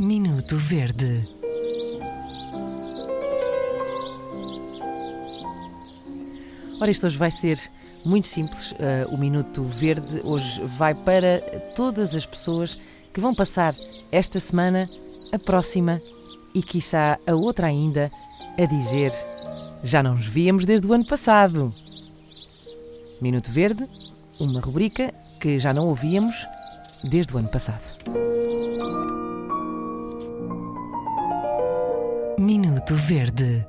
Minuto Verde Ora, isto hoje vai ser muito simples. Uh, o Minuto Verde hoje vai para todas as pessoas que vão passar esta semana, a próxima e, quiçá, a outra ainda, a dizer: Já não nos víamos desde o ano passado. Minuto Verde, uma rubrica que já não ouvíamos desde o ano passado. Minuto Verde